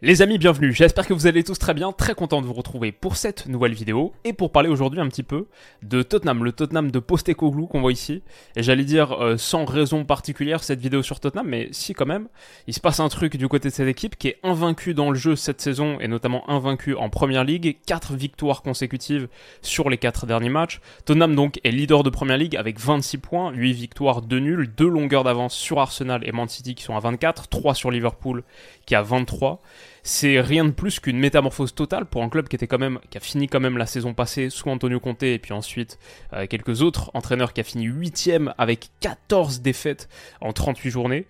Les amis, bienvenue. J'espère que vous allez tous très bien. Très content de vous retrouver pour cette nouvelle vidéo et pour parler aujourd'hui un petit peu de Tottenham, le Tottenham de Postecoglou qu'on voit ici. Et j'allais dire euh, sans raison particulière cette vidéo sur Tottenham, mais si quand même. Il se passe un truc du côté de cette équipe qui est invaincue dans le jeu cette saison et notamment invaincue en Première Ligue. 4 victoires consécutives sur les 4 derniers matchs. Tottenham donc est leader de Première Ligue avec 26 points, 8 victoires, 2 nuls, 2 longueurs d'avance sur Arsenal et Man City qui sont à 24, 3 sur Liverpool qui a 23 c'est rien de plus qu'une métamorphose totale pour un club qui a fini quand même la saison passée sous Antonio Conte et puis ensuite euh, quelques autres entraîneurs qui a fini 8 avec 14 défaites en 38 journées.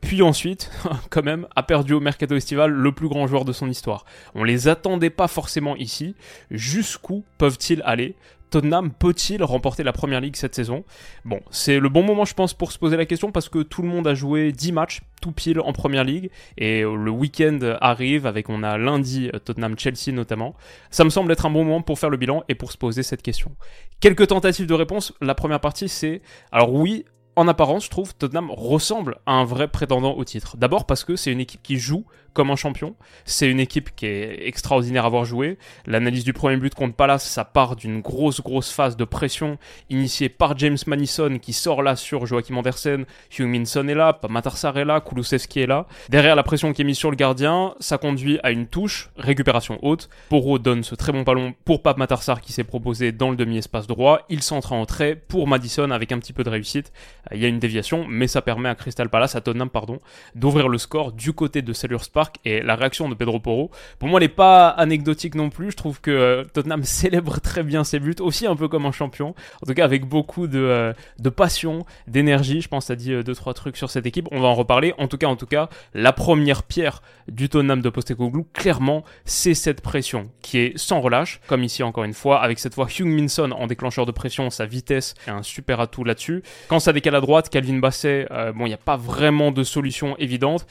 Puis ensuite, quand même, a perdu au mercato estival le plus grand joueur de son histoire. On les attendait pas forcément ici. Jusqu'où peuvent-ils aller? Tottenham peut-il remporter la première ligue cette saison? Bon, c'est le bon moment, je pense, pour se poser la question parce que tout le monde a joué 10 matchs, tout pile en première ligue. Et le week-end arrive avec, on a lundi Tottenham-Chelsea notamment. Ça me semble être un bon moment pour faire le bilan et pour se poser cette question. Quelques tentatives de réponse. La première partie, c'est. Alors oui, en apparence, je trouve, Tottenham ressemble à un vrai prétendant au titre. D'abord parce que c'est une équipe qui joue comme un champion. C'est une équipe qui est extraordinaire à voir jouer. L'analyse du premier but contre Palace, ça part d'une grosse, grosse phase de pression initiée par James Madison qui sort là sur Joachim Andersen. Hugh Minson est là, Matarsar est là, Kulusevski est là. Derrière la pression qui est mise sur le gardien, ça conduit à une touche, récupération haute. Poro donne ce très bon ballon pour Pape Matarsar qui s'est proposé dans le demi-espace droit. Il centre en trait pour Madison avec un petit peu de réussite. Il y a une déviation, mais ça permet à Crystal Palace, à Tottenham, pardon, d'ouvrir le score du côté de Selhurst Et la réaction de Pedro Porro, pour moi, elle n'est pas anecdotique non plus. Je trouve que euh, Tottenham célèbre très bien ses buts, aussi un peu comme un champion. En tout cas, avec beaucoup de, euh, passion, d'énergie. Je pense que ça dit euh, deux trois trucs sur cette équipe. On va en reparler. En tout cas, en tout cas, la première pierre du Tottenham de Postecoglou, clairement, c'est cette pression qui est sans relâche, comme ici encore une fois, avec cette fois Hugh Minson en déclencheur de pression, sa vitesse est un super atout là-dessus. Quand ça décale à droite, Calvin Basset, bon, il n'y a pas vraiment de solution évidente.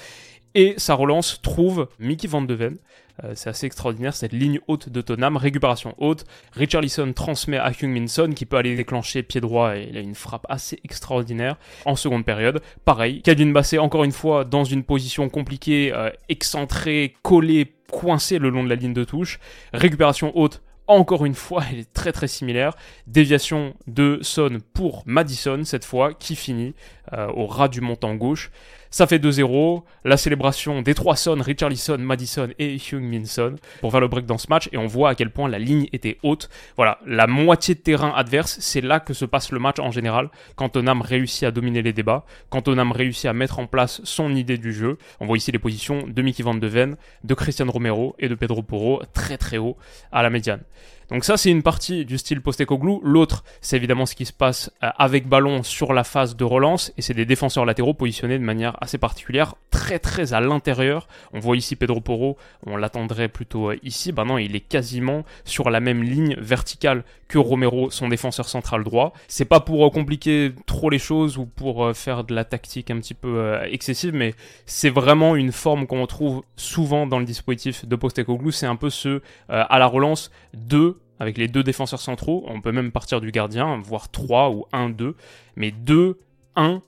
Et sa relance trouve Mickey Van de Ven. Euh, c'est assez extraordinaire cette ligne haute de Tottenham, récupération haute. Richarlison transmet à Minson qui peut aller déclencher pied droit et il a une frappe assez extraordinaire en seconde période. Pareil, Calvin Basset encore une fois dans une position compliquée, euh, excentré, collé, coincé le long de la ligne de touche. Récupération haute encore une fois, elle est très très similaire. Déviation de Son pour Madison cette fois, qui finit euh, au ras du montant gauche. Ça fait 2-0. La célébration des trois Son, Richarlison, Madison et Hugh Minson pour faire le break dans ce match. Et on voit à quel point la ligne était haute. Voilà, la moitié de terrain adverse, c'est là que se passe le match en général. Quand Tottenham réussit à dominer les débats, quand Tottenham réussit à mettre en place son idée du jeu. On voit ici les positions de Mickey Van de Ven, de Christian Romero et de Pedro Porro très très haut à la médiane. Donc ça, c'est une partie du style Postecoglou. L'autre, c'est évidemment ce qui se passe euh, avec ballon sur la phase de relance, et c'est des défenseurs latéraux positionnés de manière assez particulière, très très à l'intérieur. On voit ici Pedro Porro, on l'attendrait plutôt euh, ici. Ben non, il est quasiment sur la même ligne verticale que Romero, son défenseur central droit. C'est pas pour euh, compliquer trop les choses ou pour faire de la tactique un petit peu excessive, mais c'est vraiment une forme qu'on retrouve souvent dans le dispositif de Postecoglou. C'est un peu ce à la relance de avec les deux défenseurs centraux. On peut même partir du gardien, voire 3 ou 1-2. Mais 2, 1,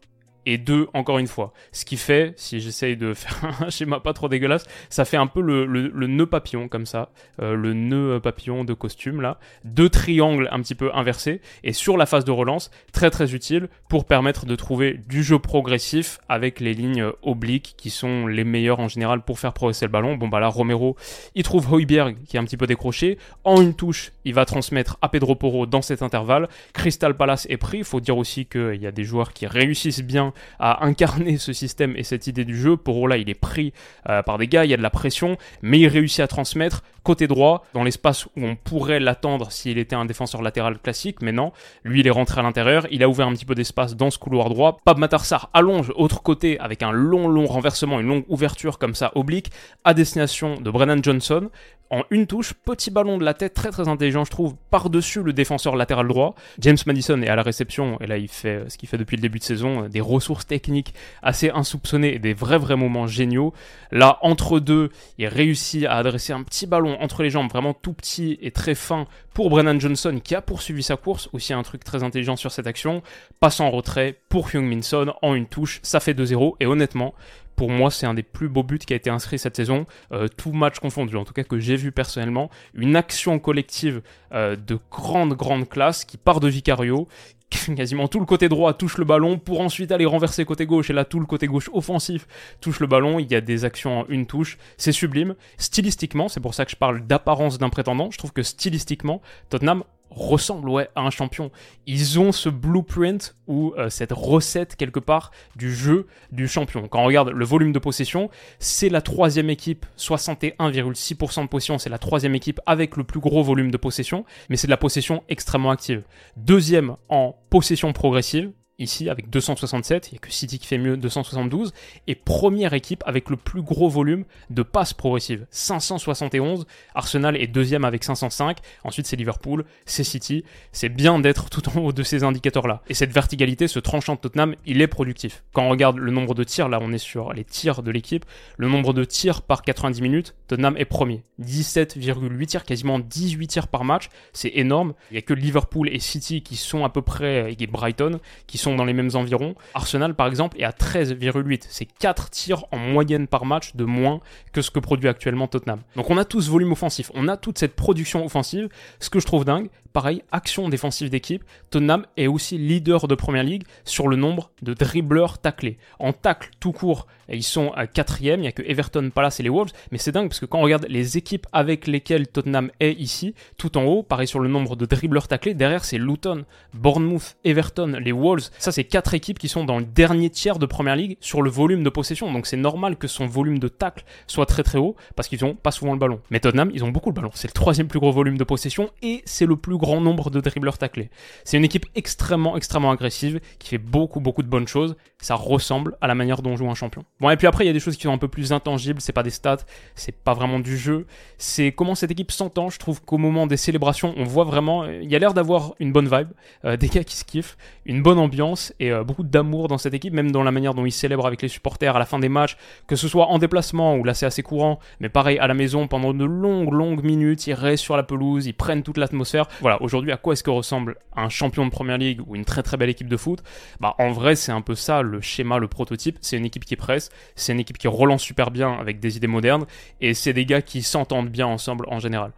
et deux encore une fois. Ce qui fait, si j'essaye de faire un schéma pas trop dégueulasse, ça fait un peu le, nœud papillon comme ça, euh, le nœud papillon de costume là, deux triangles un petit peu inversés, et sur la phase de relance, très très utile pour permettre de trouver du jeu progressif avec les lignes obliques qui sont les meilleures en général pour faire progresser le ballon. Bon bah là, Romero, il trouve Hoiberg qui est un petit peu décroché, en une touche, il va transmettre à Pedro Porro dans cet intervalle, Crystal Palace est pris, il faut dire aussi qu'il y a des joueurs qui réussissent bien à incarner ce système et cette idée du jeu. Pour là, il est pris euh, par des gars, il y a de la pression, mais il réussit à transmettre côté droit, dans l'espace où on pourrait l'attendre s'il était un défenseur latéral classique, mais non, lui il est rentré à l'intérieur, il a ouvert un petit peu d'espace dans ce couloir droit. Pab Matarsar allonge autre côté avec un long long renversement, une longue ouverture comme ça oblique à destination de Brennan Johnson en une touche, petit ballon de la tête très très intelligent je trouve, par-dessus le défenseur latéral droit. James Madison est à la réception et là il fait ce qu'il fait depuis le début de saison, des ressources techniques assez insoupçonnées et des vrais vrais moments géniaux. Là entre deux, il réussit à adresser un petit ballon entre les jambes, vraiment tout petit et très fin pour Brennan Johnson qui a poursuivi sa course, aussi un truc très intelligent sur cette action, passe en retrait pour Hyung Minson en une touche, ça fait 2-0 et honnêtement, pour moi, c'est un des plus beaux buts qui a été inscrit cette saison, euh, tout match confondu, en tout cas que j'ai vu personnellement. Une action collective euh, de grande, grande classe qui part de Vicario, quasiment tout le côté droit touche le ballon pour ensuite aller renverser côté gauche. Et là tout le côté gauche offensif touche le ballon, il y a des actions en une touche, c'est sublime. Stylistiquement, c'est pour ça que je parle d'apparence d'un prétendant, je trouve que stylistiquement, Tottenham ressemble ouais à un champion. Ils ont ce blueprint ou euh, cette recette quelque part du jeu du champion. Quand on regarde le volume de possession, c'est la troisième équipe, 61,6% de possession, c'est la troisième équipe avec le plus gros volume de possession, mais c'est de la possession extrêmement active. Deuxième en possession progressive, ici avec 267, il n'y a que City qui fait mieux, 272, et première équipe avec le plus gros volume de passes progressives, 571, Arsenal est deuxième avec 505, ensuite c'est Liverpool, c'est City, c'est bien d'être tout en haut de ces indicateurs-là. Et cette verticalité, ce tranchant de Tottenham, il est productif. Quand on regarde le nombre de tirs, là on est sur les tirs de l'équipe, le nombre de tirs par 90 minutes, Tottenham est premier. 17,8 tirs, quasiment 18 tirs par match, c'est énorme. Il n'y a que Liverpool et City qui sont à peu près, et Brighton, qui sont dans les mêmes environs. Arsenal, par exemple, est à 13,8. C'est 4 tirs en moyenne par match de moins que ce que produit actuellement Tottenham. Donc on a tout ce volume offensif, on a toute cette production offensive. Ce que je trouve dingue, pareil, action défensive d'équipe, Tottenham est aussi leader de Première Ligue sur le nombre de dribbleurs taclés. En tacle tout court, ils sont à quatrième, il n'y a que Everton, Palace et les Wolves, mais c'est dingue parce que quand on regarde les équipes avec lesquelles Tottenham est ici, tout en haut, pareil sur le nombre de dribbleurs taclés, derrière c'est Luton, Bournemouth, Everton, les Wolves, ça c'est quatre équipes qui sont dans le dernier tiers de Première Ligue sur le volume de possession, donc c'est normal que son volume de tacle soit très très haut parce qu'ils ont pas souvent le ballon. Mais Tottenham, ils ont beaucoup le ballon, c'est le troisième plus gros volume de possession et c'est le plus grand nombre de dribbleurs taclés. C'est une équipe extrêmement extrêmement agressive qui fait beaucoup beaucoup de bonnes choses, ça ressemble à la manière dont joue un champion. Bon et puis après il y a des choses qui sont un peu plus intangibles, c'est pas des stats, c'est pas vraiment du jeu, c'est comment cette équipe s'entend, je trouve qu'au moment des célébrations, on voit vraiment il y a l'air d'avoir une bonne vibe, euh, des gars qui se kiffent, une bonne ambiance et euh, beaucoup d'amour dans cette équipe, même dans la manière dont ils célèbrent avec les supporters à la fin des matchs, que ce soit en déplacement où là c'est assez courant, mais pareil à la maison pendant de longues longues minutes, ils restent sur la pelouse, ils prennent toute l'atmosphère. Voilà, aujourd'hui à quoi est-ce que ressemble un champion de première ligue ou une très très belle équipe de foot? Bah en vrai c'est un peu ça le schéma, le prototype, c'est une équipe qui presse, c'est une équipe qui relance super bien avec des idées modernes et c'est des gars qui s'entendent bien ensemble en général.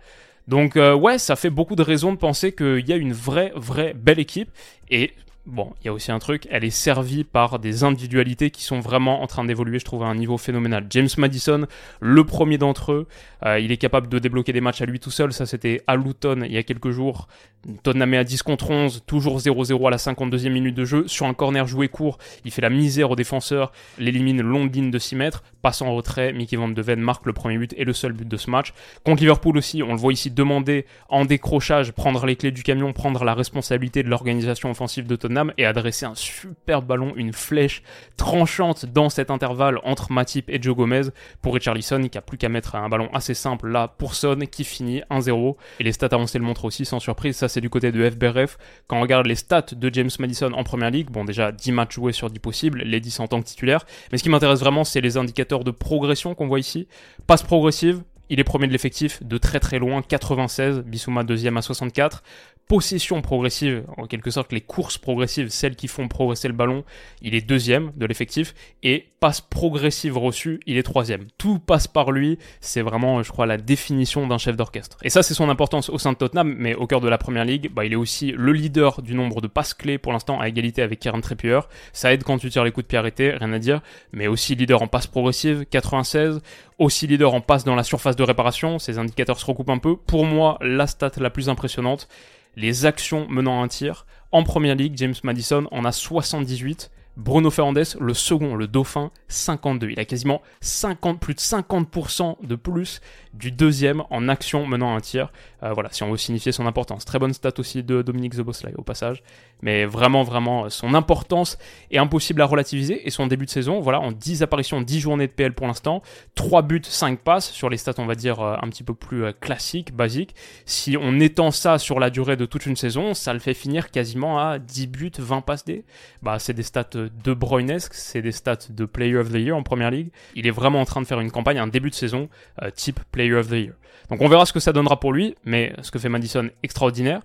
Donc euh, ouais, ça fait beaucoup de raisons de penser qu'il y a une vraie, vraie belle équipe. Et Bon, il y a aussi un truc, elle est servie par des individualités qui sont vraiment en train d'évoluer, je trouve, à un niveau phénoménal. James Madison, le premier d'entre eux, euh, il est capable de débloquer des matchs à lui tout seul. Ça, c'était à Luton il y a quelques jours. Est à 10 contre 11, toujours 0-0 à la 52e minute de jeu. Sur un corner joué court, il fait la misère aux défenseurs, l'élimine longue ligne de 6 mètres, passe en retrait. Mickey Van de marque le premier but et le seul but de ce match. Contre Liverpool aussi, on le voit ici demander en décrochage, prendre les clés du camion, prendre la responsabilité de l'organisation offensive de Tottenham et adresser un super ballon, une flèche tranchante dans cet intervalle entre Matip et Joe Gomez. Pour Richarlison qui a plus qu'à mettre un ballon assez simple là pour Son qui finit 1-0 et les stats avancées le montrent aussi sans surprise ça c'est du côté de FBRF quand on regarde les stats de James Madison en première ligue bon déjà 10 matchs joués sur 10 possibles les 10 en tant que titulaire. Mais ce qui m'intéresse vraiment c'est les indicateurs de progression qu'on voit ici. Passe progressive il est premier de l'effectif de très très loin, 96, Bissouma deuxième à 64 possession progressive, en quelque sorte les courses progressives, celles qui font progresser le ballon, il est deuxième de l'effectif, et passe progressive reçue, il est troisième. Tout passe par lui, c'est vraiment, je crois, la définition d'un chef d'orchestre. Et ça, c'est son importance au sein de Tottenham, mais au cœur de la première ligue, bah, il est aussi le leader du nombre de passes clés pour l'instant à égalité avec Kieran Trippier. Ça aide quand tu tires les coups de pied arrêtés, rien à dire, mais aussi leader en passe progressive, 96, aussi leader en passe dans la surface de réparation, ces indicateurs se recoupent un peu. Pour moi, la stat la plus impressionnante, les actions menant un tir. En première ligue, James Madison en a 78 Bruno Fernandes, le second, le dauphin, 52. Il a quasiment 50, plus de 50% de plus du deuxième en action menant un tir. Euh, voilà, si on veut signifier son importance. Très bonne stat aussi de Dominique Zoboslai au passage. Mais vraiment, vraiment, son importance est impossible à relativiser. Et son début de saison, voilà, en 10 apparitions, 10 journées de PL pour l'instant, 3 buts, 5 passes sur les stats, on va dire, euh, un petit peu plus euh, classiques, basiques. Si on étend ça sur la durée de toute une saison, ça le fait finir quasiment à 10 buts, 20 passes D. Bah, c'est des stats de Bruynesque, c'est des stats de Player of the Year en première ligue. Il est vraiment en train de faire une campagne, un début de saison type Player Donc on verra ce que ça donnera pour lui, mais ce que fait Madison, extraordinaire.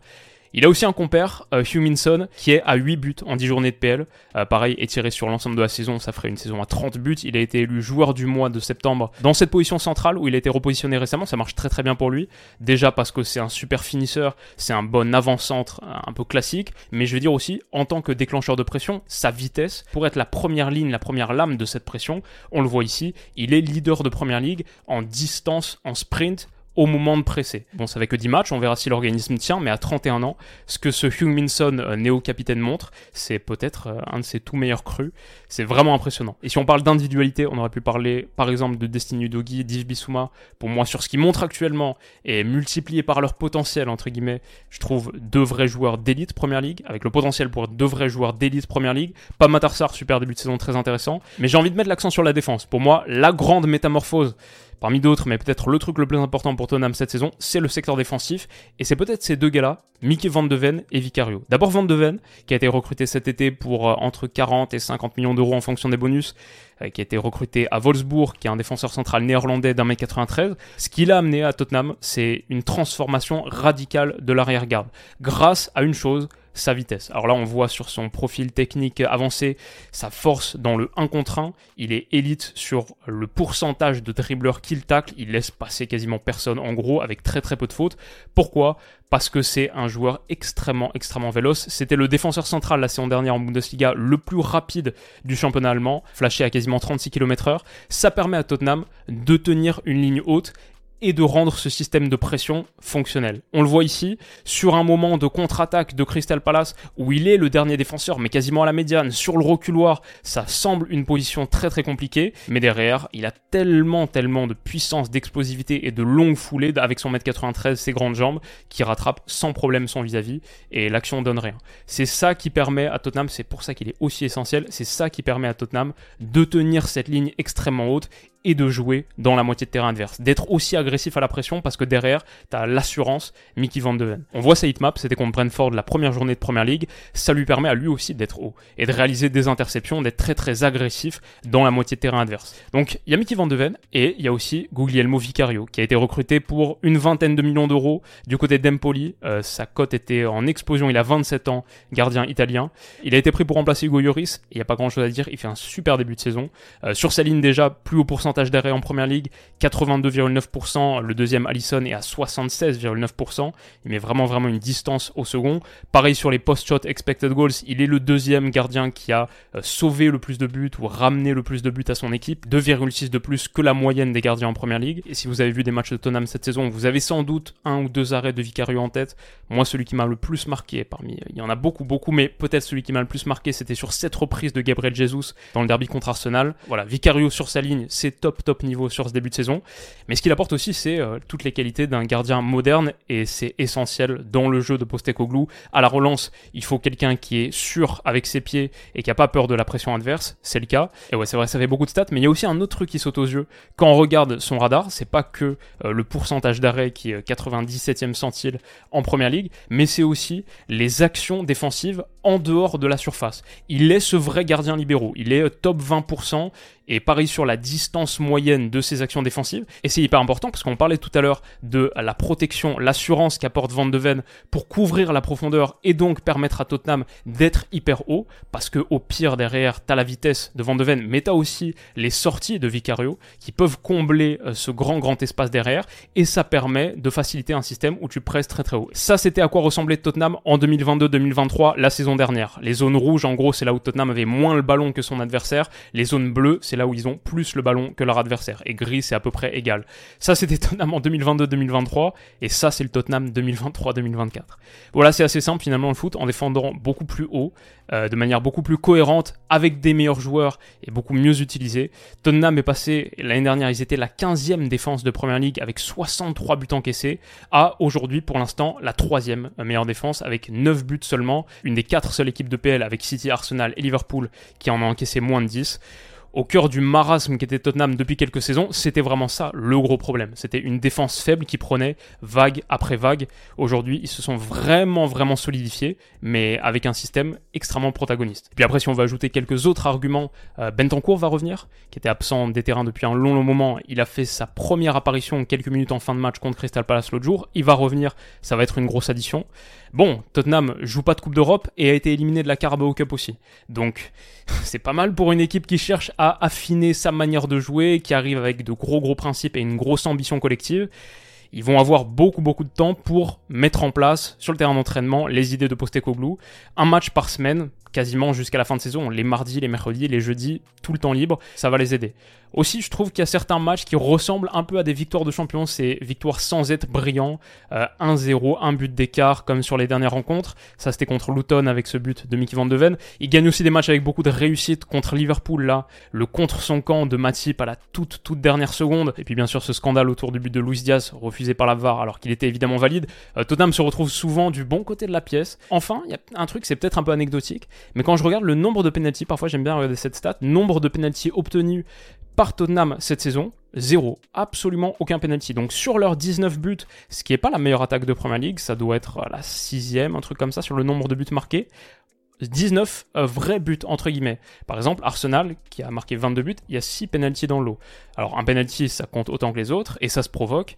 Il a aussi un compère, euh, Huminson, qui est à 8 buts en 10 journées de PL. Euh, pareil, étiré sur l'ensemble de la saison, ça ferait une saison à 30 buts. Il a été élu joueur du mois de septembre dans cette position centrale où il a été repositionné récemment. Ça marche très très bien pour lui. Déjà parce que c'est un super finisseur, c'est un bon avant-centre un peu classique. Mais je veux dire aussi, en tant que déclencheur de pression, sa vitesse, pour être la première ligne, la première lame de cette pression, on le voit ici, il est leader de première ligue en distance, en sprint, au moment de presser. Bon, ça fait que 10 matchs, on verra si l'organisme tient, mais à 31 ans, ce que ce Hugh Minson, euh, néo-capitaine, montre, c'est peut-être euh, un de ses tout meilleurs crus. C'est vraiment impressionnant. Et si on parle d'individualité, on aurait pu parler, par exemple, de Destiny Udogi, d'Yves Bissouma, pour moi, sur ce qu'ils montrent actuellement, et multiplié par leur potentiel, entre guillemets, je trouve deux vrais joueurs d'élite Première Ligue, avec le potentiel pour deux vrais joueurs d'élite Première Ligue. Pas Matarsar, super début de saison très intéressant, mais j'ai envie de mettre l'accent sur la défense. Pour moi, la grande métamorphose Parmi d'autres, mais peut-être le truc le plus important pour Tottenham cette saison, c'est le secteur défensif. Et c'est peut-être ces deux gars-là, Mickey Van de Ven et Vicario. D'abord Van de Ven, qui a été recruté cet été pour euh, entre 40 et 50 millions d'euros en fonction des bonus, euh, qui a été recruté à Wolfsburg, qui est un défenseur central néerlandais d'un mètre 93. Ce qu'il a amené à Tottenham, c'est une transformation radicale de l'arrière-garde. Grâce à une chose, sa vitesse. Alors là, on voit sur son profil technique avancé sa force dans le 1 contre 1. Il est élite sur le pourcentage de dribbleurs qu'il tacle. Il laisse passer quasiment personne en gros avec très très peu de fautes. Pourquoi? Parce que c'est un joueur extrêmement extrêmement véloce. C'était le défenseur central la saison dernière en Bundesliga le plus rapide du championnat allemand, flashé à quasiment 36 km/h. Ça permet à Tottenham de tenir une ligne haute et de rendre ce système de pression fonctionnel. On le voit ici, sur un moment de contre-attaque de Crystal Palace, où il est le dernier défenseur, mais quasiment à la médiane, sur le reculoir, ça semble une position très très compliquée, mais derrière, il a tellement tellement de puissance, d'explosivité et de longue foulée, avec son mètre 93, ses grandes jambes, qui rattrape sans problème son vis-à-vis, et l'action donne rien. C'est ça qui permet à Tottenham, c'est pour ça qu'il est aussi essentiel, c'est ça qui permet à Tottenham de tenir cette ligne extrêmement haute et de jouer dans la moitié de terrain adverse. D'être aussi agressif à la pression parce que derrière, tu as l'assurance Mickey Van de Ven. On voit sa hitmap, c'était contre Brentford la première journée de Première Ligue. Ça lui permet à lui aussi d'être haut et de réaliser des interceptions, d'être très très agressif dans la moitié de terrain adverse. Donc il y a Mickey Van de Ven et il y a aussi Guglielmo Vicario qui a été recruté pour une vingtaine de millions d'euros du côté d'Empoli. Euh, sa cote était en explosion, il a 27 ans, gardien italien. Il a été pris pour remplacer Hugo Lloris, il n'y a pas grand chose à dire, il fait un super début de saison. Euh, sur sa ligne déjà, plus haut pourcentage d'arrêt en première ligue, 82,9%. Le deuxième, Allison, est à 76,9%. Il met vraiment, vraiment une distance au second. Pareil sur les post-shot expected goals. Il est le deuxième gardien qui a euh, sauvé le plus de buts ou ramené le plus de buts à son équipe. 2,6 de plus que la moyenne des gardiens en première ligue. Et si vous avez vu des matchs de Tottenham cette saison, vous avez sans doute un ou deux arrêts de Vicario en tête. Moi, celui qui m'a le plus marqué parmi, il y en a beaucoup, beaucoup, mais peut-être celui qui m'a le plus marqué, c'était sur cette reprise de Gabriel Jesus dans le derby contre Arsenal. Voilà, Vicario sur sa ligne, c'est top top niveau sur ce début de saison. Mais ce qu'il apporte aussi, c'est euh, toutes les qualités d'un gardien moderne et c'est essentiel dans le jeu de Postecoglou. À la relance, il faut quelqu'un qui est sûr avec ses pieds et qui a pas peur de la pression adverse. C'est le cas. Et ouais, c'est vrai, ça fait beaucoup de stats, mais il y a aussi un autre truc qui saute aux yeux quand on regarde son radar. C'est pas que euh, le pourcentage d'arrêt qui est 97e centile en première ligue, mais c'est aussi les actions défensives en dehors de la surface. Il est ce vrai gardien libéraux. Il est euh, top 20% et pareil sur la distance moyenne de ses actions défensives. Et c'est hyper important parce qu'on parlait tout à l'heure de la protection, l'assurance qu'apporte Van de Ven pour couvrir la profondeur et donc permettre à Tottenham d'être hyper haut parce que au pire derrière t'as la vitesse de Van de Ven mais t'as aussi les sorties de Vicario qui peuvent combler euh, ce grand grand espace derrière et ça permet de faciliter un système où tu presses très très haut. Ça c'était à quoi ressemblait Tottenham en 2022-2023 la saison dernière. Les zones rouges en gros c'est là où Tottenham avait moins le ballon que son adversaire. Les zones bleues c'est là où ils ont plus le ballon que leur adversaire. Et gris, c'est à peu près égal. Ça, c'était Tottenham en 2022-2023, et ça, c'est le Tottenham 2023-2024. Voilà, c'est assez simple finalement le foot, en défendant beaucoup plus haut, euh, de manière beaucoup plus cohérente, avec des meilleurs joueurs et beaucoup mieux utilisés. Tottenham est passé, l'année dernière, ils étaient la 15e défense de Première Ligue avec 63 buts encaissés, à aujourd'hui, pour l'instant, la troisième meilleure défense avec 9 buts seulement, une des 4 seules équipes de PL avec City, Arsenal et Liverpool qui en ont encaissé moins de 10 au cœur du marasme qui était Tottenham depuis quelques saisons, c'était vraiment ça le gros problème. C'était une défense faible qui prenait vague après vague. Aujourd'hui, ils se sont vraiment, vraiment solidifiés, mais avec un système extrêmement protagoniste. Puis après, si on va ajouter quelques autres arguments, euh, Bentancourt va revenir, qui était absent des terrains depuis un long, long moment. Il a fait sa première apparition quelques minutes en fin de match contre Crystal Palace l'autre jour. Il va revenir, ça va être une grosse addition. Bon, Tottenham joue pas de Coupe d'Europe et a été éliminé de la Carabao Cup aussi. Donc, c'est pas mal pour une équipe qui cherche à affiner sa manière de jouer, qui arrive avec de gros gros principes et une grosse ambition collective. Ils vont avoir beaucoup beaucoup de temps pour mettre en place sur le terrain d'entraînement les idées de Postecoglou. Un match par semaine, quasiment jusqu'à la fin de saison. Les mardis, les mercredis, les jeudis, tout le temps libre, ça va les aider. Aussi, je trouve qu'il y a certains matchs qui ressemblent un peu à des victoires de champions, c'est victoires sans être brillants, 1-0, euh, un but d'écart comme sur les dernières rencontres. Ça c'était contre Luton avec ce but de Mickey Van de Ven. Il gagne aussi des matchs avec beaucoup de réussite contre Liverpool là, le contre son camp de Matip à la toute toute dernière seconde. Et puis bien sûr ce scandale autour du but de Luis Diaz refusé par la VAR alors qu'il était évidemment valide. Euh, Tottenham se retrouve souvent du bon côté de la pièce. Enfin, il y a un truc, c'est peut-être un peu anecdotique, mais quand je regarde le nombre de penalties, parfois j'aime bien regarder cette stat, nombre de penalties obtenus par Tottenham cette saison, zéro. Absolument aucun penalty. Donc sur leurs 19 buts, ce qui n'est pas la meilleure attaque de Premier League, ça doit être la sixième, un truc comme ça, sur le nombre de buts marqués. 19 euh, vrais buts entre guillemets. Par exemple, Arsenal qui a marqué 22 buts, il y a 6 penalties dans l'eau. Alors un penalty ça compte autant que les autres et ça se provoque.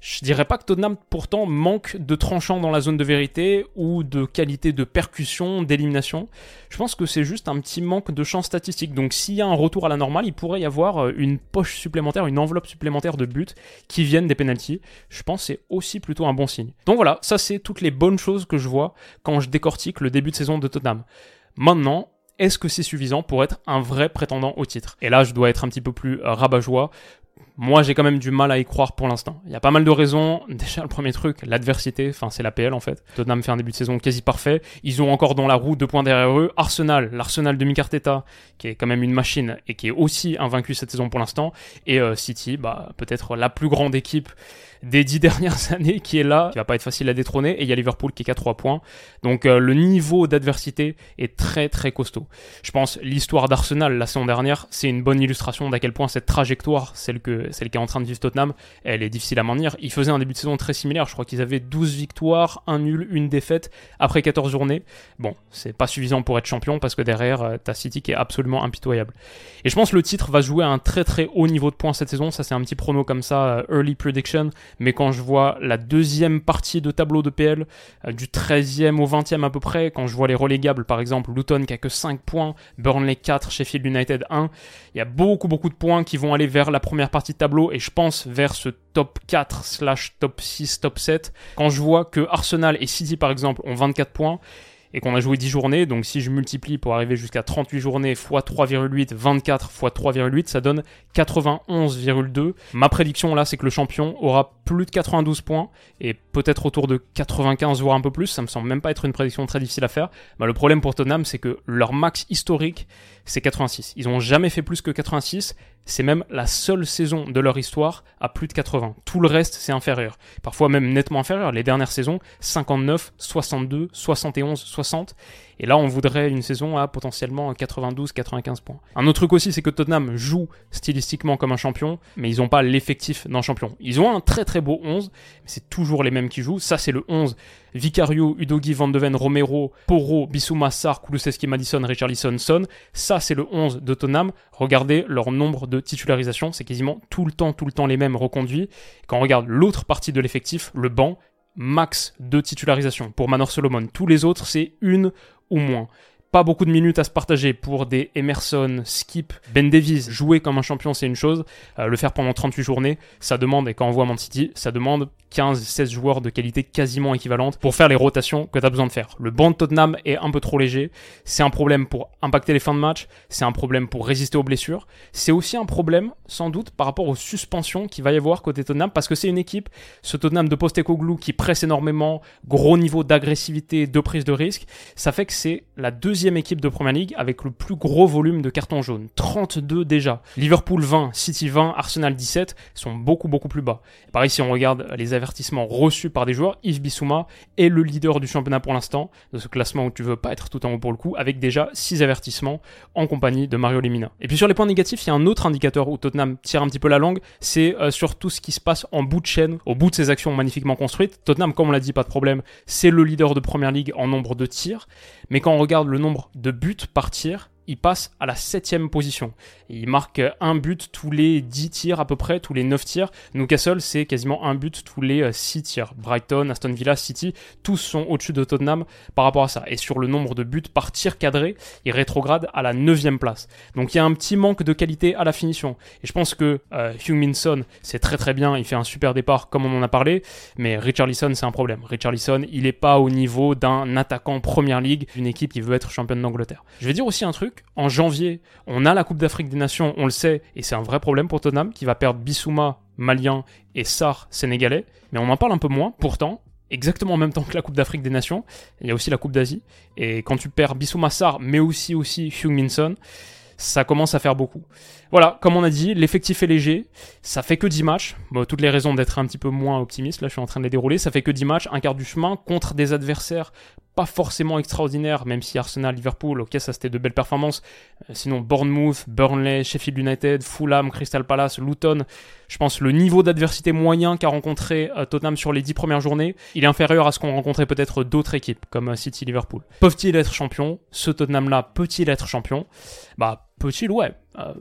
Je dirais pas que Tottenham pourtant manque de tranchant dans la zone de vérité ou de qualité de percussion, d'élimination. Je pense que c'est juste un petit manque de chance statistique. Donc s'il y a un retour à la normale, il pourrait y avoir euh, une poche supplémentaire, une enveloppe supplémentaire de buts qui viennent des penalties. Je pense que c'est aussi plutôt un bon signe. Donc voilà, ça c'est toutes les bonnes choses que je vois quand je décortique le début de saison de Tottenham. Maintenant, est-ce que c'est suffisant pour être un vrai prétendant au titre? Et là, je dois être un petit peu plus euh, rabat-joie. Moi, j'ai quand même du mal à y croire pour l'instant. Il y a pas mal de raisons. Déjà, le premier truc, l'adversité. Enfin, c'est la PL en fait. Tottenham fait un début de saison quasi parfait. Ils ont encore dans la roue deux points derrière eux. Arsenal, l'Arsenal de Mikarteta, qui est quand même une machine et qui est aussi invaincu cette saison pour l'instant. Et euh, City, bah peut-être la plus grande équipe des dix dernières années qui est là, qui va pas être facile à détrôner. Et il y a Liverpool qui est qu'à 3 points. Donc euh, le niveau d'adversité est très très costaud. Je pense l'histoire d'Arsenal la saison dernière, c'est une bonne illustration d'à quel point cette trajectoire, celle, que, celle qui est en train de vivre Tottenham, elle est difficile à maintenir. Ils faisaient un début de saison très similaire. Je crois qu'ils avaient 12 victoires, un nul, une défaite après 14 journées. Bon, c'est pas suffisant pour être champion parce que derrière, euh, ta City qui est absolument impitoyable. Et je pense que le titre va jouer à un très très haut niveau de points cette saison. Ça, c'est un petit prono comme ça, euh, early prediction mais quand je vois la deuxième partie de tableau de PL, euh, du 13e au 20e à peu près, quand je vois les relégables, par exemple, Luton qui a que 5 points, Burnley 4, Sheffield United 1, il y a beaucoup beaucoup de points qui vont aller vers la première partie de tableau, et je pense vers ce top 4 slash top 6, top 7. Quand je vois que Arsenal et City, par exemple, ont 24 points, et qu'on a joué 10 journées, donc si je multiplie pour arriver jusqu'à 38 journées x 3,8, 24 x 3,8, ça donne 91,2. Ma prédiction là, c'est que le champion aura plus de 92 points et peut-être autour de 95 voire un peu plus. Ça me semble même pas être une prédiction très difficile à faire. Bah, le problème pour Tottenham, c'est que leur max historique, c'est 86. Ils ont jamais fait plus que 86. C'est même la seule saison de leur histoire à plus de 80. Tout le reste, c'est inférieur. Parfois même nettement inférieur. Les dernières saisons, 59, 62, 71, 60. Et là, on voudrait une saison à potentiellement 92-95 points. Un autre truc aussi, c'est que Tottenham joue stylistiquement comme un champion, mais ils n'ont pas l'effectif d'un champion. Ils ont un très très beau 11, mais c'est toujours les mêmes qui jouent. Ça, c'est le 11. Vicario, Udogi, Van de Ven, Romero, Porro, Bissouma, Sarr, Kulusevski, Madison, Richarlison, Son. Ça, c'est le 11 de Tottenham. Regardez leur nombre de titularisations. C'est quasiment tout le temps, tout le temps les mêmes reconduits. Quand on regarde l'autre partie de l'effectif, le banc, max de titularisation pour Manor Solomon. Tous les autres, c'est une ou moins. Pas beaucoup de minutes à se partager pour des Emerson, Skip, Ben Davies. Jouer comme un champion, c'est une chose. Euh, le faire pendant 38 journées, ça demande, et quand on voit Man City, ça demande 15-16 joueurs de qualité quasiment équivalente pour faire les rotations que tu as besoin de faire. Le banc de Tottenham est un peu trop léger. C'est un problème pour impacter les fins de match. C'est un problème pour résister aux blessures. C'est aussi un problème, sans doute, par rapport aux suspensions qu'il va y avoir côté Tottenham parce que c'est une équipe, ce Tottenham de Postecoglou qui presse énormément, gros niveau d'agressivité, de prise de risque. Ça fait que c'est la deuxième deuxième équipe de Première Ligue avec le plus gros volume de cartons jaunes. 32 déjà. Liverpool 20, City 20, Arsenal 17 sont beaucoup beaucoup plus bas. Pareil si on regarde les avertissements reçus par des joueurs, Yves Bissouma est le leader du championnat pour l'instant, de ce classement où tu veux pas être tout en haut pour le coup, avec déjà 6 avertissements en compagnie de Mario Lemina. Et puis sur les points négatifs, il y a un autre indicateur où Tottenham tire un petit peu la langue, c'est euh, sur tout ce qui se passe en bout de chaîne, au bout de ses actions magnifiquement construites. Tottenham, comme on l'a dit, pas de problème, c'est le leader de Première Ligue en nombre de tirs, mais quand on regarde le nombre de buts par tir il passe à la septième position. il marque un but tous les 10 tirs à peu près, tous les 9 tirs. Newcastle, c'est quasiment un but tous les 6 euh, tirs. Brighton, Aston Villa, City, tous sont au-dessus de Tottenham par rapport à ça. Et sur le nombre de buts par tir cadré, il rétrograde à la 9 place. Donc il y a un petit manque de qualité à la finition. Et je pense que euh, Hugh Minson, c'est très très bien, il fait un super départ comme on en a parlé, mais Richarlison, c'est un problème. Richarlison, il n'est pas au niveau d'un attaquant Première Ligue d'une équipe qui veut être championne d'Angleterre. Je vais dire aussi un truc, en janvier, on a la Coupe d'Afrique des Nations, on le sait, et c'est un vrai problème pour Tottenham, qui va perdre Bissouma, malien, et Sar, sénégalais. Mais on en parle un peu moins, pourtant, exactement en même temps que la Coupe d'Afrique des Nations, il y a aussi la Coupe d'Asie. Et quand tu perds Bissouma Sar, mais aussi, aussi Hugh Minson, ça commence à faire beaucoup. Voilà, comme on a dit, l'effectif est léger, ça fait que 10 matchs, toutes les raisons d'être un petit peu moins optimiste, là je suis en train de les dérouler, ça fait que 10 matchs, un quart du chemin, contre des adversaires pas forcément extraordinaires, même si Arsenal, Liverpool, ok ça c'était de belles performances, euh, sinon Bournemouth, Burnley, Sheffield United, Fulham, Crystal Palace, Luton, je pense le niveau d'adversité moyen qu'a rencontré euh, Tottenham sur les 10 premières journées, il est inférieur à ce qu'ont rencontré peut-être d'autres équipes, comme euh, City, Liverpool. Peuvent-ils être champions? Ce Tottenham-là peut-il être champion? Bah Peut-il Ouais.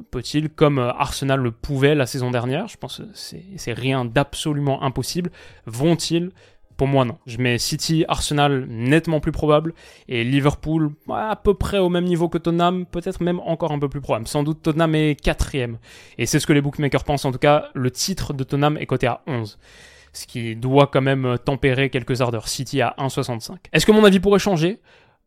Peut-il, comme Arsenal le pouvait la saison dernière, je pense que c'est rien d'absolument impossible. Vont-ils pour moi, non. Je mets City, Arsenal nettement plus probable et Liverpool à peu près au même niveau que Tottenham, peut-être même encore un peu plus probable. Sans doute Tottenham est quatrième. Et c'est ce que les bookmakers pensent. En tout cas, le titre de Tottenham est coté à 11. Ce qui doit quand même tempérer quelques ardeurs. City à 1,65. Est-ce que mon avis pourrait changer?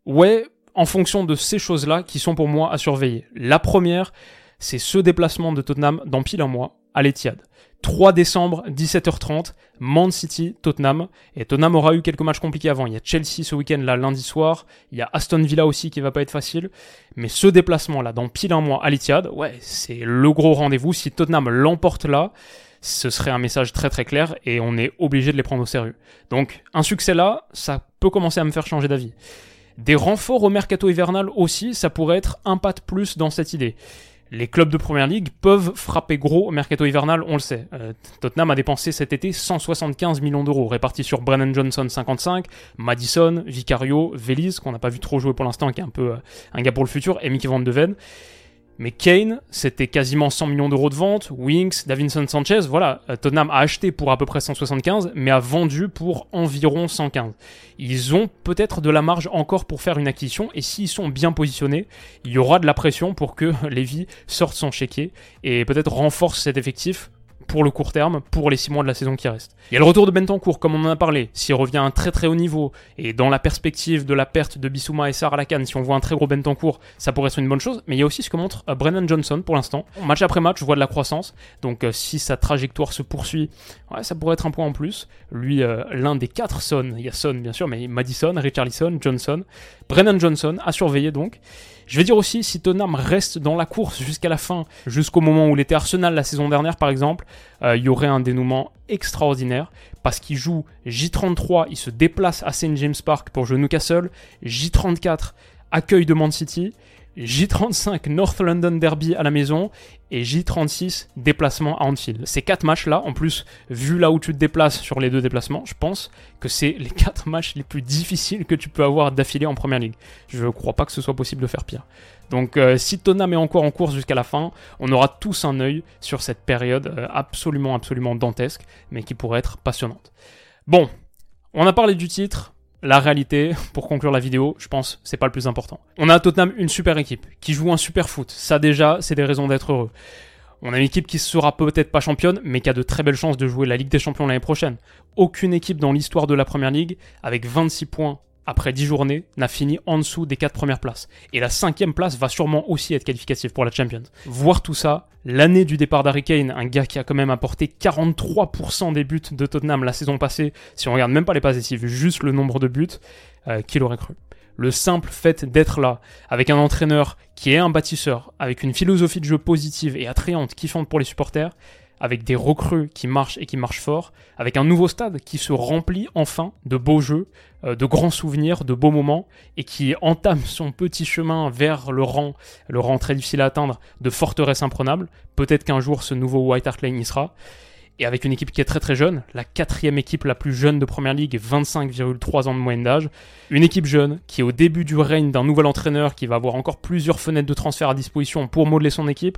Ouais, en fonction de ces choses-là qui sont pour moi à surveiller. La première, c'est ce déplacement de Tottenham dans pile un mois à l'Etihad. 3 décembre, 17h30, Man City, Tottenham. Et Tottenham aura eu quelques matchs compliqués avant. Il y a Chelsea ce week-end, là, lundi soir. Il y a Aston Villa aussi qui va pas être facile. Mais ce déplacement-là, dans pile un mois à l'Etihad, ouais, c'est le gros rendez-vous. Si Tottenham l'emporte là, ce serait un message très très clair et on est obligé de les prendre au sérieux. Donc, un succès là, ça peut commencer à me faire changer d'avis. Des renforts au mercato hivernal aussi, ça pourrait être un pas de plus dans cette idée. Les clubs de première ligue peuvent frapper gros mercato hivernal, on le sait. Euh, Tottenham a dépensé cet été 175 millions d'euros, répartis sur Brennan Johnson 55, Madison, Vicario, Veliz, qu'on n'a pas vu trop jouer pour l'instant, qui est un peu euh, un gars pour le futur, et Mickey Van de Ven. Mais Kane, c'était quasiment 100 millions d'euros de vente. Winks, Davinson Sanchez, voilà, euh, Tottenham a acheté pour à peu près 175, mais a vendu pour environ 115. Ils ont peut-être de la marge encore pour faire une acquisition, et s'ils sont bien positionnés, il y aura de la pression pour que Levy sorte son chéquier et peut-être renforce cet effectif pour le court terme, pour les 6 mois de la saison qui reste. Il y a le retour de Bentancourt, comme on en a parlé. S'il revient à un très très haut niveau, et dans la perspective de la perte de Bissouma et Sarr à la canne, si on voit un très gros Bentancourt, ça pourrait être une bonne chose. Mais il y a aussi ce que montre euh, Brennan Johnson pour l'instant. Match après match, je vois de la croissance. Donc euh, si sa trajectoire se poursuit, ça pourrait être un point en plus. Lui, euh, l'un des quatre Son, il y a Son bien sûr, mais Madison, Richarlison, Johnson. Brennan Johnson à surveiller donc. Je vais dire aussi, si Tottenham reste dans la course jusqu'à la fin, jusqu'au moment où il était Arsenal la saison dernière par exemple, euh, il y aurait un dénouement extraordinaire parce qu'il joue J33, il se déplace à St James Park pour jouer Newcastle, J34 accueil de Man City, J35 North London Derby à la maison et J36 déplacement à Anfield. Ces quatre matchs-là, en plus, vu là où tu te déplaces sur les deux déplacements, je pense que c'est les quatre matchs les plus difficiles que tu peux avoir d'affilée en Première Ligue. Je ne crois pas que ce soit possible de faire pire. Donc euh, si Tottenham est encore en course jusqu'à la fin, on aura tous un œil sur cette période euh, absolument, absolument dantesque, mais qui pourrait être passionnante. Bon, on a parlé du titre, la réalité, pour conclure la vidéo, je pense, c'est pas le plus important. On a à Tottenham une super équipe, qui joue un super foot. Ça déjà, c'est des raisons d'être heureux. On a une équipe qui sera peut-être pas championne, mais qui a de très belles chances de jouer la Ligue des Champions l'année prochaine. Aucune équipe dans l'histoire de la Première Ligue, avec 26 points après 10 journées, n'a fini en dessous des 4 premières places. Et la cinquième place va sûrement aussi être qualificative pour la Champions. Voir tout ça, l'année du départ d'Harry Kane, un gars qui a quand même apporté 43% des buts de Tottenham la saison passée, si on regarde même pas les passes décisives, juste le nombre de buts, euh, qui l'aurait cru? Le simple fait d'être là, avec un entraîneur qui est un bâtisseur, avec une philosophie de jeu positive et attrayante, kiffante pour les supporters, avec des recrues qui marchent et qui marchent fort, avec un nouveau stade qui se remplit enfin de beaux jeux, euh, de grands souvenirs, de beaux moments, et qui entame son petit chemin vers le rang, le rang très difficile à atteindre, de forteresse imprenable. Peut-être qu'un jour ce nouveau White Hart Lane y sera. Et avec une équipe qui est très très jeune, la quatrième équipe la plus jeune de Première Ligue, 25,3 ans de moyenne d'âge. Une équipe jeune qui est au début du règne d'un nouvel entraîneur qui va avoir encore plusieurs fenêtres de transfert à disposition pour modeler son équipe.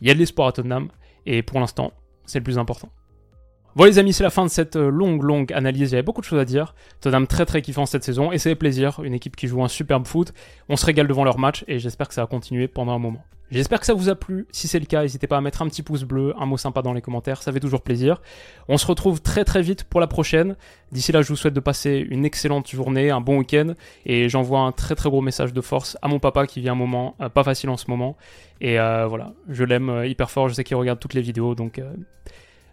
Il y a de l'espoir à Tottenham, et pour l'instant, c'est le plus important. Bon les amis, c'est la fin de cette euh, longue longue analyse, il y avait beaucoup de choses à dire. Tottenham très très kiffant cette saison et c'est plaisir, une équipe qui joue un superbe foot. On se régale devant leur match et j'espère que ça va continuer pendant un moment. J'espère que ça vous a plu. Si c'est le cas, n'hésitez pas à mettre un petit pouce bleu, un mot sympa dans les commentaires, ça fait toujours plaisir. On se retrouve très très vite pour la prochaine. D'ici là, je vous souhaite de passer une excellente journée, un bon week-end et j'envoie un très très gros message de force à mon papa qui vit un moment euh, pas facile en ce moment. Et euh, voilà, je l'aime hyper fort, je sais qu'il regarde toutes les vidéos donc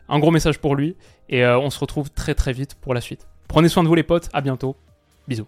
un gros message pour lui. Et euh, on se retrouve très très vite pour la suite. Prenez soin de vous les potes, à bientôt. Bisous.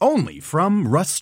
Only from Rust